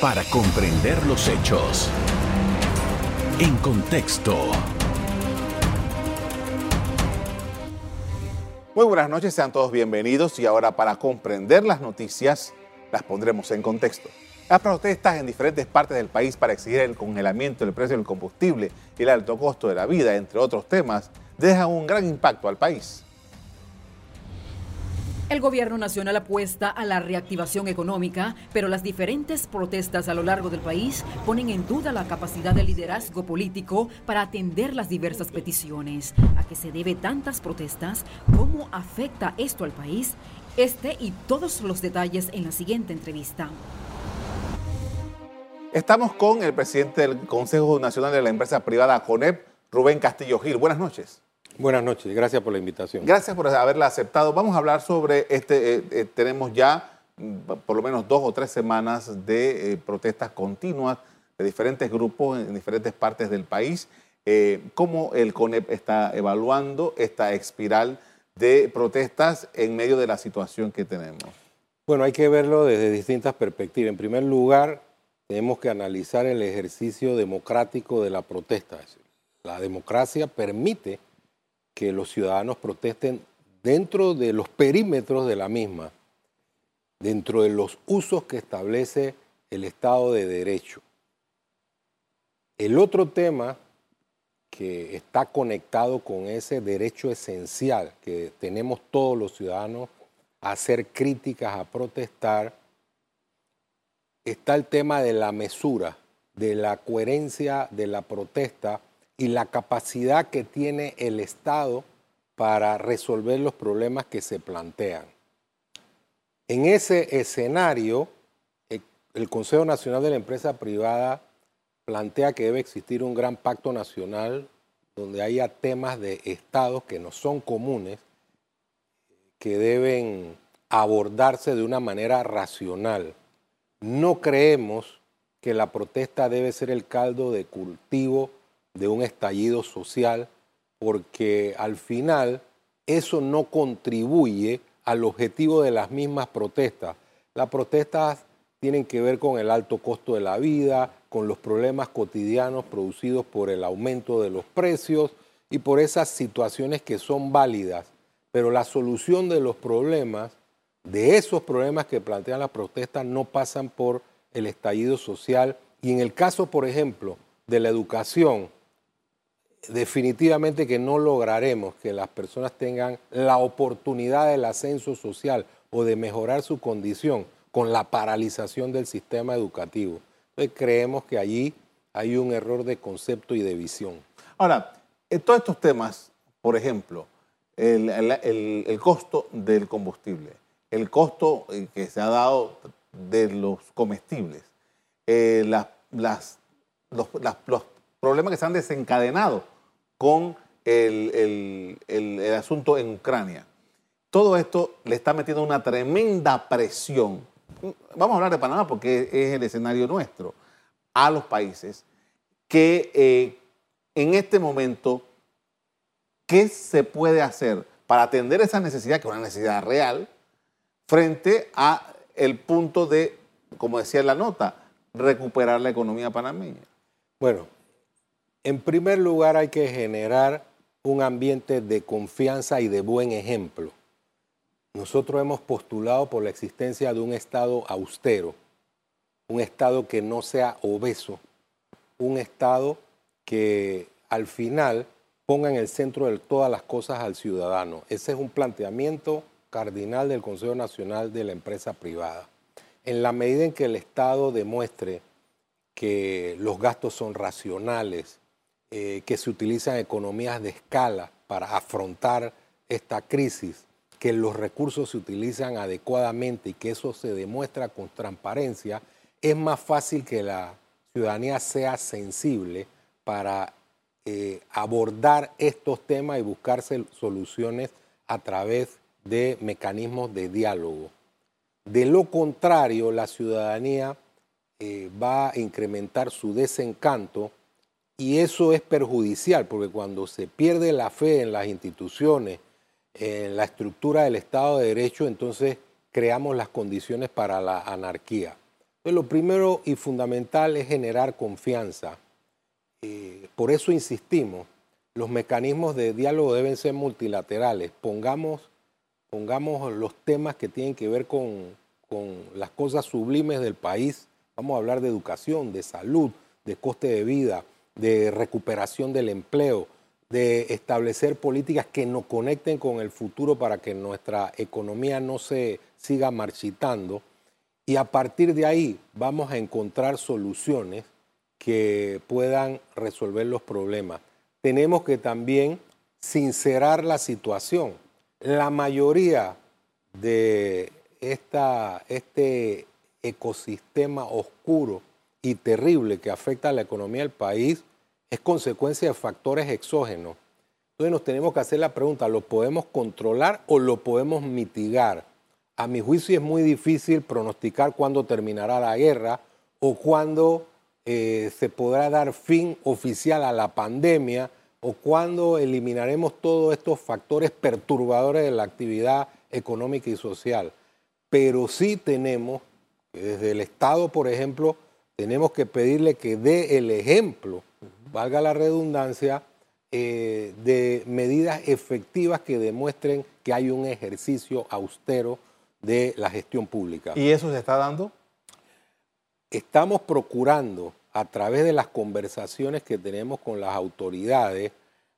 para comprender los hechos. En contexto. Muy buenas noches, sean todos bienvenidos y ahora para comprender las noticias las pondremos en contexto. Las protestas en diferentes partes del país para exigir el congelamiento del precio del combustible y el alto costo de la vida, entre otros temas, dejan un gran impacto al país. El gobierno nacional apuesta a la reactivación económica, pero las diferentes protestas a lo largo del país ponen en duda la capacidad del liderazgo político para atender las diversas peticiones. ¿A qué se debe tantas protestas? ¿Cómo afecta esto al país? Este y todos los detalles en la siguiente entrevista. Estamos con el presidente del Consejo Nacional de la Empresa Privada, CONEP, Rubén Castillo Gil. Buenas noches. Buenas noches, gracias por la invitación. Gracias por haberla aceptado. Vamos a hablar sobre este, eh, eh, tenemos ya mm, por lo menos dos o tres semanas de eh, protestas continuas de diferentes grupos en diferentes partes del país. ¿Cómo el CONEP está evaluando esta espiral de protestas en medio de la situación que tenemos? Bueno, hay que verlo desde distintas perspectivas. En primer lugar, tenemos que analizar el ejercicio democrático de la protesta. La democracia permite que los ciudadanos protesten dentro de los perímetros de la misma, dentro de los usos que establece el Estado de Derecho. El otro tema que está conectado con ese derecho esencial que tenemos todos los ciudadanos a hacer críticas, a protestar, está el tema de la mesura, de la coherencia de la protesta y la capacidad que tiene el Estado para resolver los problemas que se plantean. En ese escenario, el Consejo Nacional de la Empresa Privada plantea que debe existir un gran pacto nacional donde haya temas de estados que no son comunes, que deben abordarse de una manera racional. No creemos que la protesta debe ser el caldo de cultivo de un estallido social, porque al final eso no contribuye al objetivo de las mismas protestas. Las protestas tienen que ver con el alto costo de la vida, con los problemas cotidianos producidos por el aumento de los precios y por esas situaciones que son válidas. Pero la solución de los problemas, de esos problemas que plantean las protestas, no pasan por el estallido social. Y en el caso, por ejemplo, de la educación, definitivamente que no lograremos que las personas tengan la oportunidad del ascenso social o de mejorar su condición con la paralización del sistema educativo. Entonces creemos que allí hay un error de concepto y de visión. Ahora, en todos estos temas, por ejemplo, el, costo del combustible, el costo eh, que se ha dado de los comestibles, eh, las, los, los problemas que se han desencadenado con el, asunto en Ucrania. Todo esto le está metiendo una tremenda presión. Vamos a hablar de Panamá porque es el escenario nuestro, a los países que eh, en este momento, ¿qué se puede hacer para atender esa necesidad, que es una necesidad real, frente a el punto de, como decía en la nota, recuperar la economía panameña? Bueno, en primer lugar hay que generar un ambiente de confianza y de buen ejemplo. Nosotros hemos postulado por la existencia de un Estado austero, un Estado que no sea obeso, un Estado que al final ponga en el centro de todas las cosas al ciudadano. Ese es un planteamiento cardinal del Consejo Nacional de la Empresa Privada. En la medida en que el Estado demuestre que los gastos son racionales, eh, que se utilizan economías de escala para afrontar esta crisis, que los recursos se utilizan adecuadamente y que eso se demuestra con transparencia, es más fácil que la ciudadanía sea sensible para eh, abordar estos temas y buscarse soluciones a través de mecanismos de diálogo. De lo contrario, la ciudadanía eh, va a incrementar su desencanto y eso es perjudicial, porque cuando se pierde la fe en las instituciones, en la estructura del Estado de Derecho, entonces creamos las condiciones para la anarquía. Entonces, lo primero y fundamental es generar confianza. Eh, por eso insistimos, los mecanismos de diálogo deben ser multilaterales. Pongamos, pongamos los temas que tienen que ver con, con las cosas sublimes del país. Vamos a hablar de educación, de salud, de coste de vida, de recuperación del empleo, de establecer políticas que nos conecten con el futuro para que nuestra economía no se siga marchitando. Y a partir de ahí vamos a encontrar soluciones que puedan resolver los problemas. Tenemos que también sincerar la situación. La mayoría de esta, este ecosistema oscuro y terrible que afecta a la economía del país es consecuencia de factores exógenos. Entonces nos tenemos que hacer la pregunta, ¿lo podemos controlar o lo podemos mitigar? A mi juicio es muy difícil pronosticar cuándo terminará la guerra o cuándo eh, se podrá dar fin oficial a la pandemia o cuándo eliminaremos todos estos factores perturbadores de la actividad económica y social. Pero sí tenemos, desde el Estado, por ejemplo, tenemos que pedirle que dé el ejemplo valga la redundancia, eh, de medidas efectivas que demuestren que hay un ejercicio austero de la gestión pública. ¿Y eso se está dando? Estamos procurando, a través de las conversaciones que tenemos con las autoridades,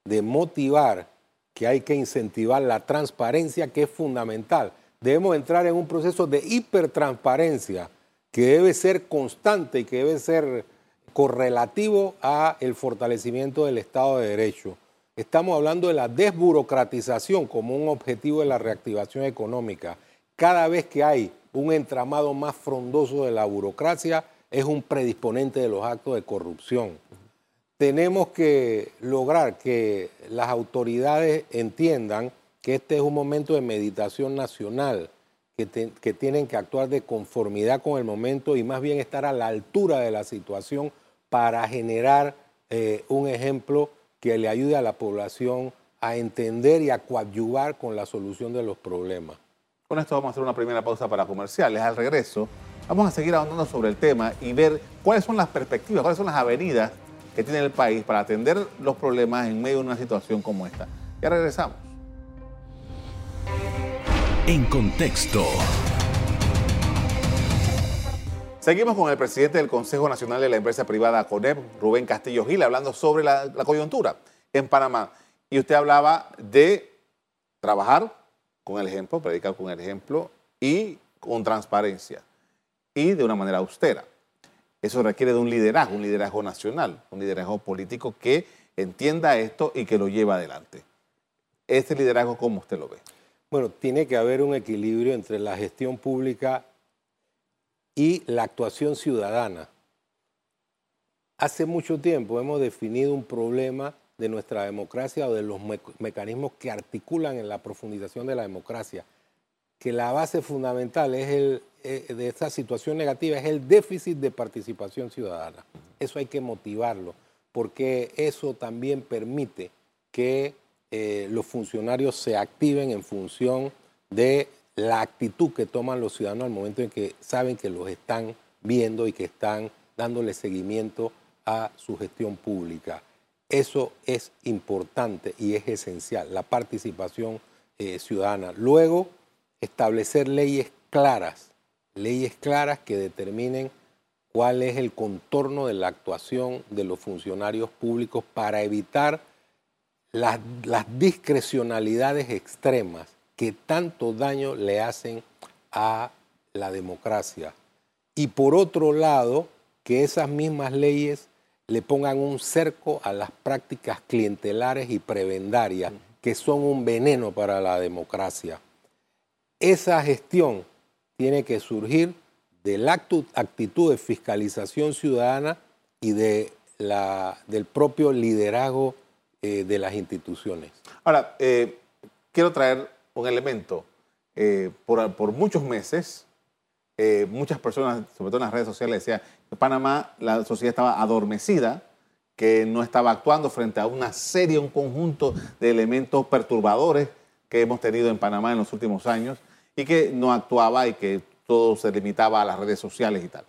de motivar que hay que incentivar la transparencia, que es fundamental. Debemos entrar en un proceso de hipertransparencia que debe ser constante y que debe ser correlativo a el fortalecimiento del Estado de Derecho. Estamos hablando de la desburocratización como un objetivo de la reactivación económica. Cada vez que hay un entramado más frondoso de la burocracia, es un predisponente de los actos de corrupción. Tenemos que lograr que las autoridades entiendan que este es un momento de meditación nacional, que, tienen que actuar de conformidad con el momento y más bien estar a la altura de la situación para generar eh, un ejemplo que le ayude a la población a entender y a coadyuvar con la solución de los problemas. Con esto vamos a hacer una primera pausa para comerciales. Al regreso, vamos a seguir ahondando sobre el tema y ver cuáles son las perspectivas, cuáles son las avenidas que tiene el país para atender los problemas en medio de una situación como esta. Ya regresamos. En contexto. Seguimos con el presidente del Consejo Nacional de la Empresa Privada CONEP, Rubén Castillo Gil, hablando sobre la, coyuntura en Panamá. Y usted hablaba de trabajar con el ejemplo, predicar con el ejemplo y con transparencia y de una manera austera. Eso requiere de un liderazgo, un liderazgo nacional, un liderazgo político que entienda esto y que lo lleve adelante. Este liderazgo, ¿cómo usted lo ve? Bueno, tiene que haber un equilibrio entre la gestión pública y la actuación ciudadana. Hace mucho tiempo hemos definido un problema de nuestra democracia o de los mecanismos que articulan en la profundización de la democracia, que la base fundamental es el, eh, de esta situación negativa es el déficit de participación ciudadana. Eso hay que motivarlo, porque eso también permite que eh, los funcionarios se activen en función de la actitud que toman los ciudadanos al momento en que saben que los están viendo y que están dándole seguimiento a su gestión pública. Eso es importante y es esencial, la participación eh, ciudadana. Luego, establecer leyes claras, leyes claras que determinen cuál es el contorno de la actuación de los funcionarios públicos para evitar las, discrecionalidades extremas que tanto daño le hacen a la democracia. Y por otro lado, que esas mismas leyes le pongan un cerco a las prácticas clientelares y prebendarias, que son un veneno para la democracia. Esa gestión tiene que surgir de la actitud de fiscalización ciudadana y de la, del propio liderazgo eh, de las instituciones. Ahora, eh, quiero traer un elemento. Eh, por, muchos meses, eh, muchas personas, sobre todo en las redes sociales, decían que Panamá, la sociedad estaba adormecida, que no estaba actuando frente a una serie, un conjunto de elementos perturbadores que hemos tenido en Panamá en los últimos años y que no actuaba y que todo se limitaba a las redes sociales y tal.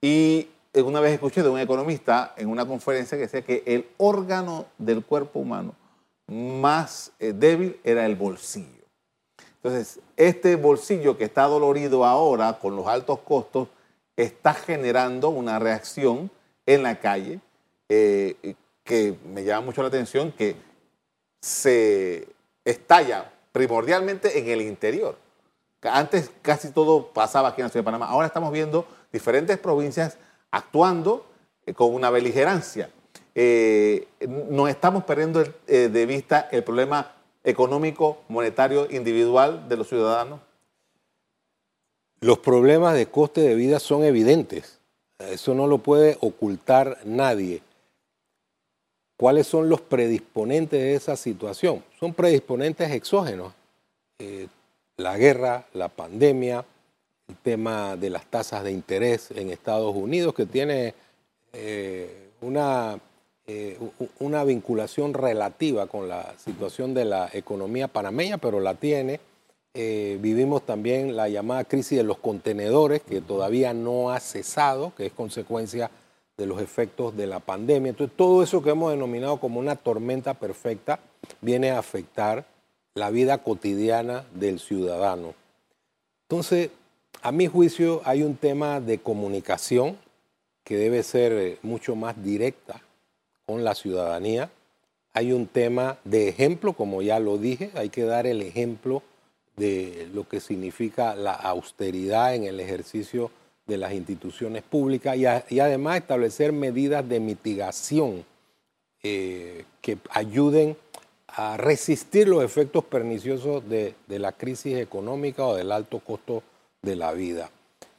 Y una vez escuché de un economista en una conferencia que decía que el órgano del cuerpo humano más eh, débil era el bolsillo. Entonces, este bolsillo que está dolorido ahora con los altos costos está generando una reacción en la calle eh, que me llama mucho la atención, que se estalla primordialmente en el interior. Antes casi todo pasaba aquí en la ciudad de Panamá. Ahora estamos viendo diferentes provincias actuando eh, con una beligerancia. Eh, no estamos perdiendo eh, de vista el problema económico, monetario, individual de los ciudadanos. Los problemas de coste de vida son evidentes. Eso no lo puede ocultar nadie. ¿Cuáles son los predisponentes de esa situación? Son predisponentes exógenos. Eh, la guerra, la pandemia, tema de las tasas de interés en Estados Unidos, que tiene eh, una, eh, una vinculación relativa con la situación de la economía panameña, pero la tiene. vivimos también la llamada crisis de los contenedores, que todavía no ha cesado, que es consecuencia de los efectos de la pandemia. Entonces, todo eso que hemos denominado como una tormenta perfecta viene a afectar la vida cotidiana del ciudadano. Entonces, a mi juicio, hay un tema de comunicación que debe ser eh, mucho más directa con la ciudadanía. Hay un tema de ejemplo, como ya lo dije, hay que dar el ejemplo de lo que significa la austeridad en el ejercicio de las instituciones públicas y, además establecer medidas de mitigación eh, que ayuden a resistir los efectos perniciosos de, la crisis económica o del alto costo de la vida.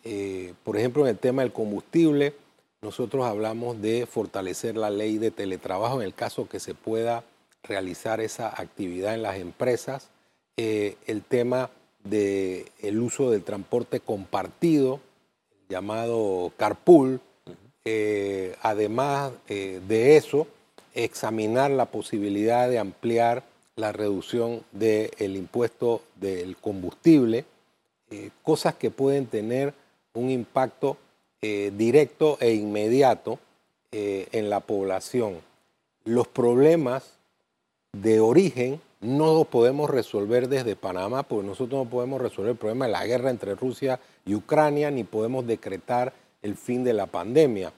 Eh, por ejemplo, en el tema del combustible, nosotros hablamos de fortalecer la ley de teletrabajo en el caso que se pueda realizar esa actividad en las empresas. Eh, el tema del el uso del transporte compartido, llamado carpool. Eh, además de eso, examinar la posibilidad de ampliar la reducción del impuesto del combustible, eh, cosas que pueden tener un impacto directo e inmediato en la población. Los problemas de origen no los podemos resolver desde Panamá, porque nosotros no podemos resolver el problema de la guerra entre Rusia y Ucrania, ni podemos decretar el fin de la pandemia.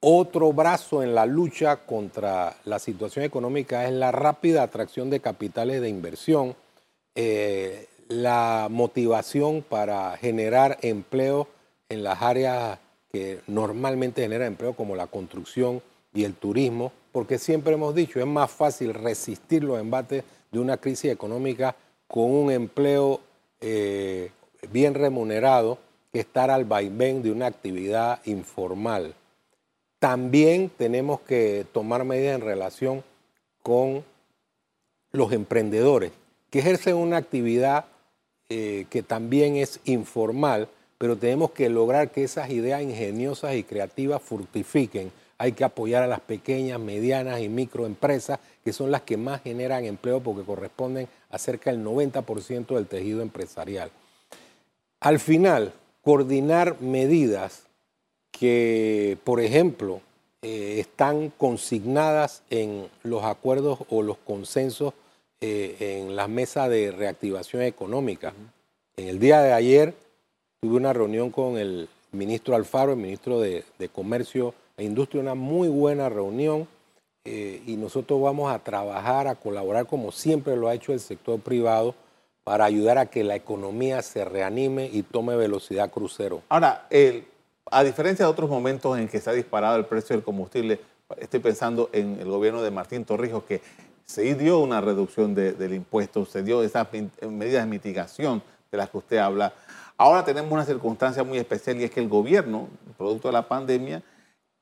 Otro brazo en la lucha contra la situación económica es la rápida atracción de capitales de inversión, eh, la motivación para generar empleo en las áreas que normalmente generan empleo, como la construcción y el turismo, porque siempre hemos dicho, es más fácil resistir los embates de una crisis económica con un empleo eh, bien remunerado que estar al vaivén de una actividad informal. También tenemos que tomar medidas en relación con los emprendedores que ejercen una actividad eh, que también es informal, pero tenemos que lograr que esas ideas ingeniosas y creativas fructifiquen. Hay que apoyar a las pequeñas, medianas y microempresas, que son las que más generan empleo porque corresponden a cerca del 90% del tejido empresarial. Al final, coordinar medidas que, por ejemplo, eh, están consignadas en los acuerdos o los consensos eh, en la mesa de reactivación económica. En el día de ayer tuve una reunión con el ministro Alfaro, el ministro de, Comercio e Industria, una muy buena reunión eh, y nosotros vamos a trabajar, a colaborar como siempre lo ha hecho el sector privado para ayudar a que la economía se reanime y tome velocidad crucero. Ahora, a diferencia de otros momentos en que se ha disparado el precio del combustible, estoy pensando en el gobierno de Martín Torrijos, que se dio una reducción del impuesto, se dio esas medidas de mitigación de las que usted habla. Ahora tenemos una circunstancia muy especial y es que el gobierno, producto de la pandemia,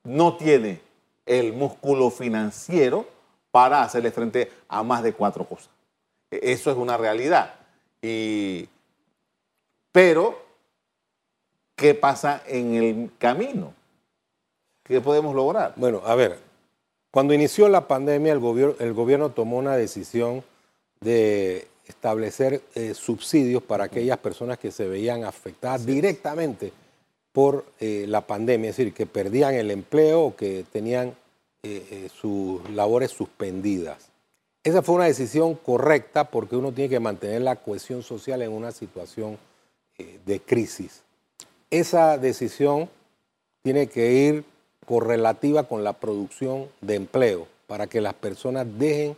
no tiene el músculo financiero para hacerle frente a más de cuatro cosas. E, eso es una realidad. Y, pero, ¿qué pasa en el camino? ¿Qué podemos lograr? Bueno, a ver, cuando inició la pandemia, el gobierno, el gobierno tomó una decisión de establecer eh, subsidios para aquellas personas que se veían afectadas directamente por eh, la pandemia, es decir, que perdían el empleo o que tenían eh, sus labores suspendidas. Esa fue una decisión correcta porque uno tiene que mantener la cohesión social en una situación de crisis. Esa decisión tiene que ir correlativa con la producción de empleo para que las personas dejen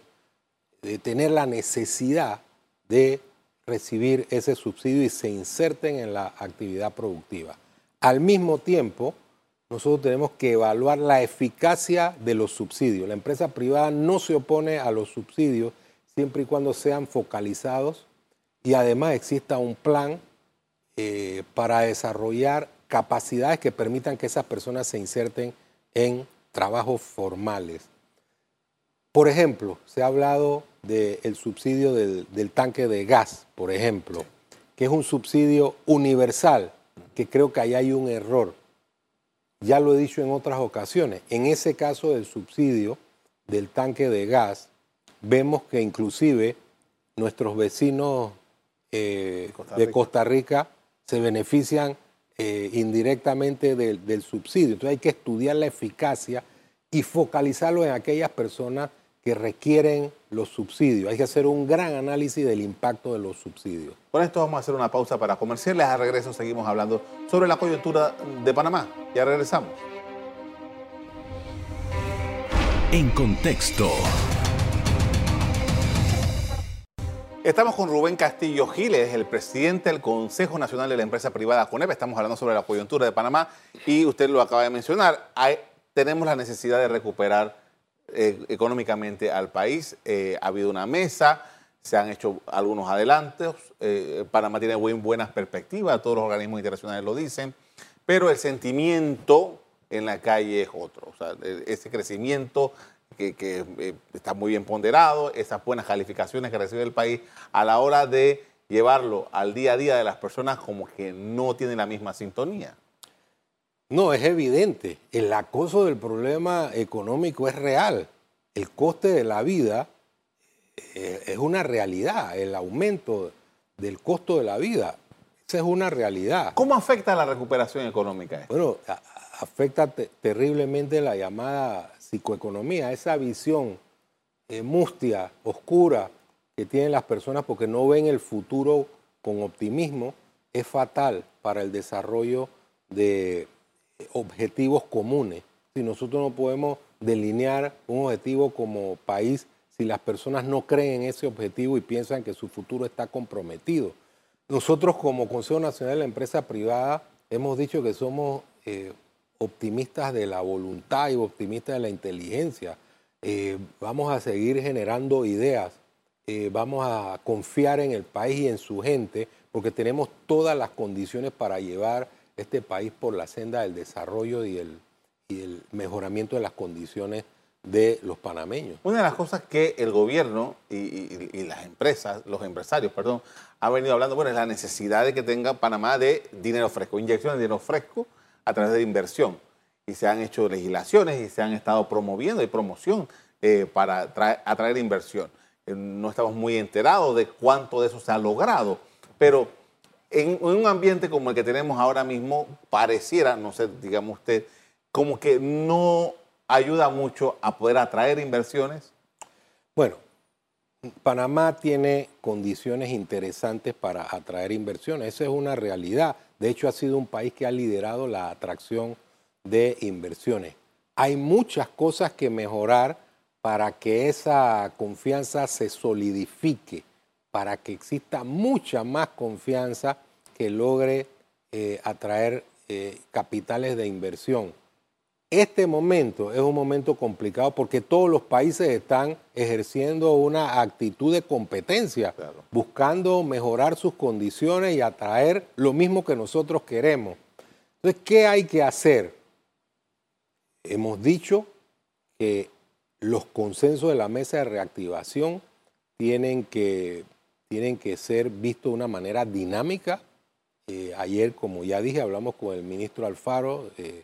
de tener la necesidad de recibir ese subsidio y se inserten en la actividad productiva. Al mismo tiempo, nosotros tenemos que evaluar la eficacia de los subsidios. La empresa privada no se opone a los subsidios siempre y cuando sean focalizados y además exista un plan eh, para desarrollar capacidades que permitan que esas personas se inserten en trabajos formales. Por ejemplo, se ha hablado del subsidio del, tanque de gas, por ejemplo, que es un subsidio universal, que creo que ahí hay un error. Ya lo he dicho en otras ocasiones. En ese caso del subsidio del tanque de gas, vemos que inclusive nuestros vecinos eh, de Costa Rica se benefician eh, indirectamente del, del, subsidio. Entonces hay que estudiar la eficacia y focalizarlo en aquellas personas que requieren los subsidios. Hay que hacer un gran análisis del impacto de los subsidios. Con esto vamos a hacer una pausa para comerciales. A regreso seguimos hablando sobre la coyuntura de Panamá. Ya regresamos. En contexto. Estamos con Rubén Castillo Giles, el presidente del Consejo Nacional de la Empresa Privada CONEP. Estamos hablando sobre la coyuntura de Panamá y usted lo acaba de mencionar. tenemos la necesidad de recuperar eh, económicamente al país. Eh, ha habido una mesa, se han hecho algunos adelantos. Eh, Panamá tiene buenas perspectivas, todos los organismos internacionales lo dicen, pero el sentimiento en la calle es otro. O sea, ese crecimiento que, está muy bien ponderado, esas buenas calificaciones que recibe el país, a la hora de llevarlo al día a día de las personas como que no tienen la misma sintonía. No, es evidente. El acoso del problema económico es real. El coste de la vida eh, es una realidad. El aumento del costo de la vida, esa es una realidad. ¿Cómo afecta la recuperación económica? Bueno, afecta terriblemente la llamada psicoeconomía, esa visión eh, mustia, oscura que tienen las personas porque no ven el futuro con optimismo, es fatal para el desarrollo de objetivos comunes. Si nosotros no podemos delinear un objetivo como país si las personas no creen en ese objetivo y piensan que su futuro está comprometido. Nosotros como Consejo Nacional de la Empresa Privada hemos dicho que somos eh, optimistas de la voluntad y optimistas de la inteligencia. Eh, vamos a seguir generando ideas, eh, vamos a confiar en el país y en su gente, porque tenemos todas las condiciones para llevar este país por la senda del desarrollo y el, y el mejoramiento de las condiciones de los panameños. Una de las cosas que el gobierno y, las empresas, los empresarios, perdón, han venido hablando, bueno, es la necesidad de que tenga Panamá de dinero fresco, inyección de dinero fresco a través de inversión. Y se han hecho legislaciones y se han estado promoviendo y promoción eh, para atraer inversión. Eh, no estamos muy enterados de cuánto de eso se ha logrado, pero en, un ambiente como el que tenemos ahora mismo, pareciera, no sé, digamos usted, como que no ayuda mucho a poder atraer inversiones. Bueno, Panamá tiene condiciones interesantes para atraer inversiones, esa es una realidad. De hecho, ha sido un país que ha liderado la atracción de inversiones. Hay muchas cosas que mejorar para que esa confianza se solidifique para que exista mucha más confianza que logre eh, atraer eh, capitales de inversión. Este momento es un momento complicado porque todos los países están ejerciendo una actitud de competencia, buscando mejorar sus condiciones y atraer lo mismo que nosotros queremos. Entonces, ¿qué hay que hacer? Hemos dicho que los consensos de la mesa de reactivación tienen que tienen que ser vistos de una manera dinámica. Eh, ayer, como ya dije, hablamos con el ministro Alfaro, eh,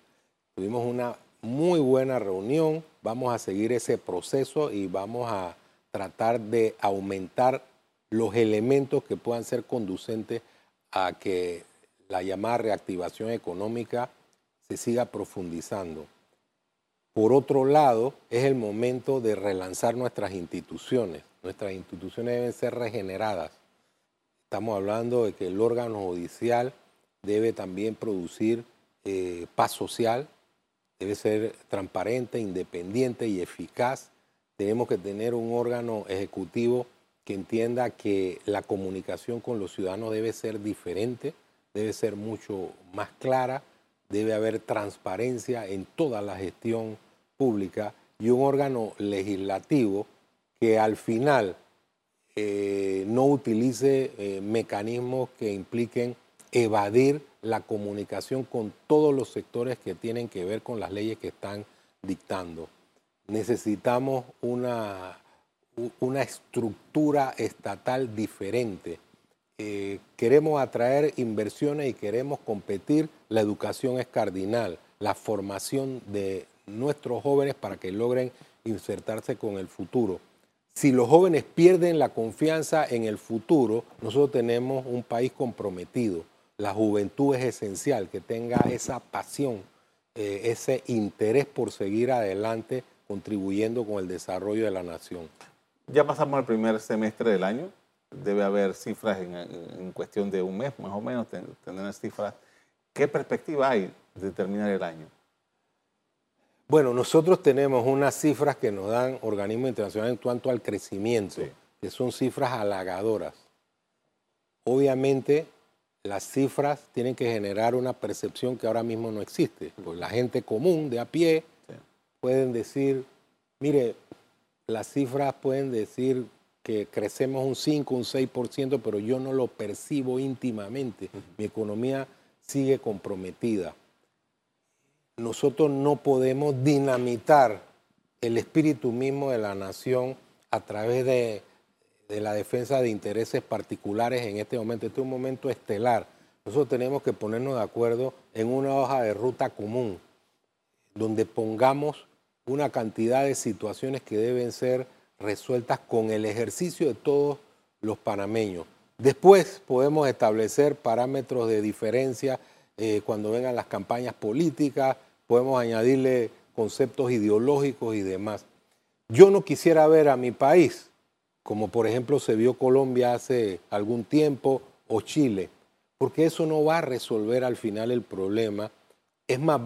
tuvimos una muy buena reunión, vamos a seguir ese proceso y vamos a tratar de aumentar los elementos que puedan ser conducentes a que la llamada reactivación económica se siga profundizando. Por otro lado, es el momento de relanzar nuestras instituciones. Nuestras instituciones deben ser regeneradas. Estamos hablando de que el órgano judicial debe también producir eh, paz social, debe ser transparente, independiente y eficaz. Tenemos que tener un órgano ejecutivo que entienda que la comunicación con los ciudadanos debe ser diferente, debe ser mucho más clara, debe haber transparencia en toda la gestión pública y un órgano legislativo que al final eh, no utilice eh, mecanismos que impliquen evadir la comunicación con todos los sectores que tienen que ver con las leyes que están dictando. Necesitamos una, una estructura estatal diferente. Eh, queremos atraer inversiones y queremos competir. La educación es cardinal, la formación de nuestros jóvenes para que logren insertarse con el futuro. Si los jóvenes pierden la confianza en el futuro, nosotros tenemos un país comprometido. La juventud es esencial, que tenga esa pasión, eh, ese interés por seguir adelante contribuyendo con el desarrollo de la nación. Ya pasamos al primer semestre del año. Debe haber cifras en, cuestión de un mes, más o menos, tener cifras. ¿Qué perspectiva hay de terminar el año? Bueno, nosotros tenemos unas cifras que nos dan organismos internacionales en cuanto al crecimiento, que son cifras halagadoras. Obviamente, las cifras tienen que generar una percepción que ahora mismo no existe. Pues la gente común, de a pie, pueden decir, mire, las cifras pueden decir que crecemos un 5, un 6%, pero yo no lo percibo íntimamente. Mi economía sigue comprometida nosotros no podemos dinamitar el espíritu mismo de la nación a través de, la defensa de intereses particulares en este momento. Este es un momento estelar. Nosotros tenemos que ponernos de acuerdo en una hoja de ruta común, donde pongamos una cantidad de situaciones que deben ser resueltas con el ejercicio de todos los panameños. Después podemos establecer parámetros de diferencia eh, cuando vengan las campañas políticas, podemos añadirle conceptos ideológicos y demás. Yo no quisiera ver a mi país, como por ejemplo se vio Colombia hace algún tiempo o Chile, porque eso no va a resolver al final el problema. Es más,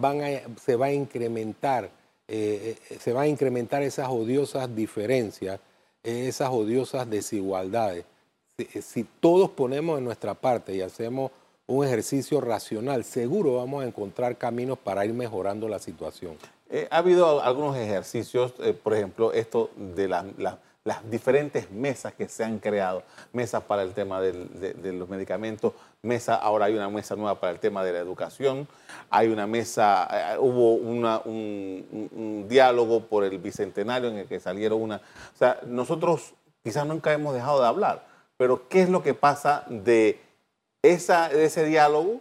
se va a incrementar, eh, eh, se va a incrementar esas odiosas diferencias, eh, esas odiosas desigualdades. si todos ponemos en nuestra parte y hacemos un ejercicio racional, seguro vamos a encontrar caminos para ir mejorando la situación. Ha habido algunos ejercicios, por ejemplo, esto de las diferentes mesas que se han creado, mesas para el tema de, los medicamentos, mesa, ahora hay una mesa nueva para el tema de la educación, hay una mesa, eh, hubo un, un diálogo por el bicentenario en el que salieron una... O sea, nosotros quizás nunca hemos dejado de hablar, pero ¿qué es lo que pasa de ese diálogo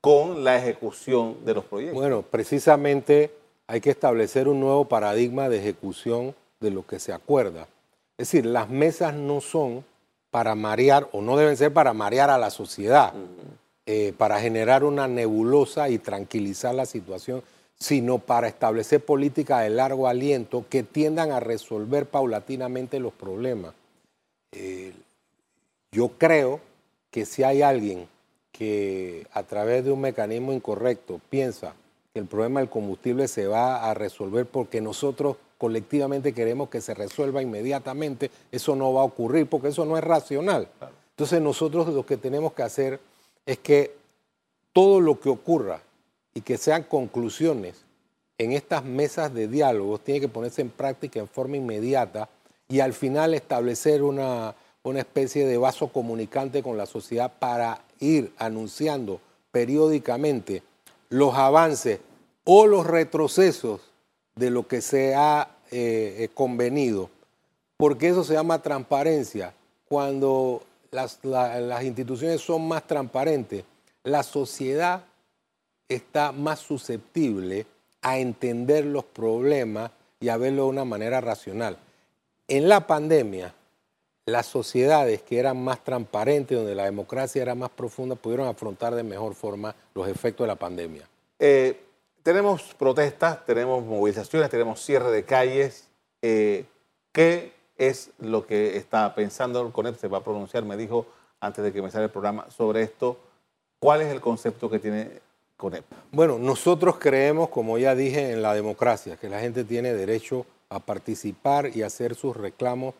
con la ejecución de los proyectos. Bueno, precisamente hay que establecer un nuevo paradigma de ejecución de lo que se acuerda. Es decir, las mesas no son para marear o no deben ser para marear a la sociedad, eh, para generar una nebulosa y tranquilizar la situación, sino para establecer políticas de largo aliento que tiendan a resolver paulatinamente los problemas. Eh, yo creo que si hay alguien que a través de un mecanismo incorrecto piensa que el problema del combustible se va a resolver porque nosotros colectivamente queremos que se resuelva inmediatamente, eso no va a ocurrir porque eso no es racional. Entonces nosotros lo que tenemos que hacer es que todo lo que ocurra y que sean conclusiones en estas mesas de diálogos tiene que ponerse en práctica en forma inmediata y al final establecer una, una especie de vaso comunicante con la sociedad para ir anunciando periódicamente los avances o los retrocesos de lo que se ha eh, eh, convenido, porque eso se llama transparencia. Cuando las, las instituciones son más transparentes, la sociedad está más susceptible a entender los problemas y a verlo de una manera racional. En la pandemia, las sociedades que eran más transparentes, donde la democracia era más profunda, pudieron afrontar de mejor forma los efectos de la pandemia. Eh, tenemos protestas, tenemos movilizaciones, tenemos cierre de calles. Eh, ¿Qué es lo que está pensando el CONEP? Se va a pronunciar, me dijo antes de que me saliera el programa, sobre esto. ¿Cuál es el concepto que tiene CONEP? Bueno, nosotros creemos, como ya dije, en la democracia, que la gente tiene derecho a participar y hacer sus reclamos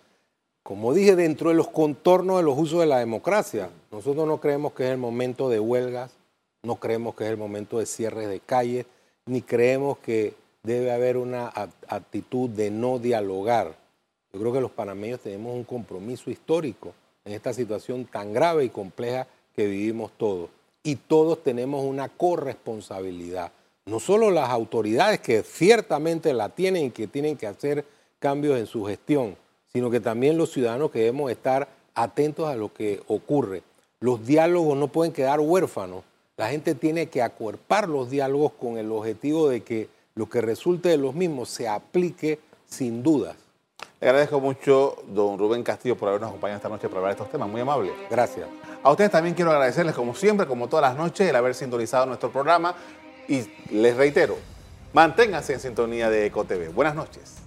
como dije, dentro de los contornos de los usos de la democracia. Nosotros no creemos que es el momento de huelgas, no creemos que es el momento de cierres de calles, ni creemos que debe haber una actitud de no dialogar. Yo creo que los panameños tenemos un compromiso histórico en esta situación tan grave y compleja que vivimos todos. Y todos tenemos una corresponsabilidad. No solo las autoridades que ciertamente la tienen y que tienen que hacer cambios en su gestión, sino que también los ciudadanos que debemos estar atentos a lo que ocurre. Los diálogos no pueden quedar huérfanos. La gente tiene que acuerpar los diálogos con el objetivo de que lo que resulte de los mismos se aplique sin dudas. Le agradezco mucho, don Rubén Castillo, por habernos acompañado esta noche para hablar de estos temas. Muy amable. Gracias. A ustedes también quiero agradecerles, como siempre, como todas las noches, el haber sintonizado nuestro programa. Y les reitero, manténganse en sintonía de EcoTV. Buenas noches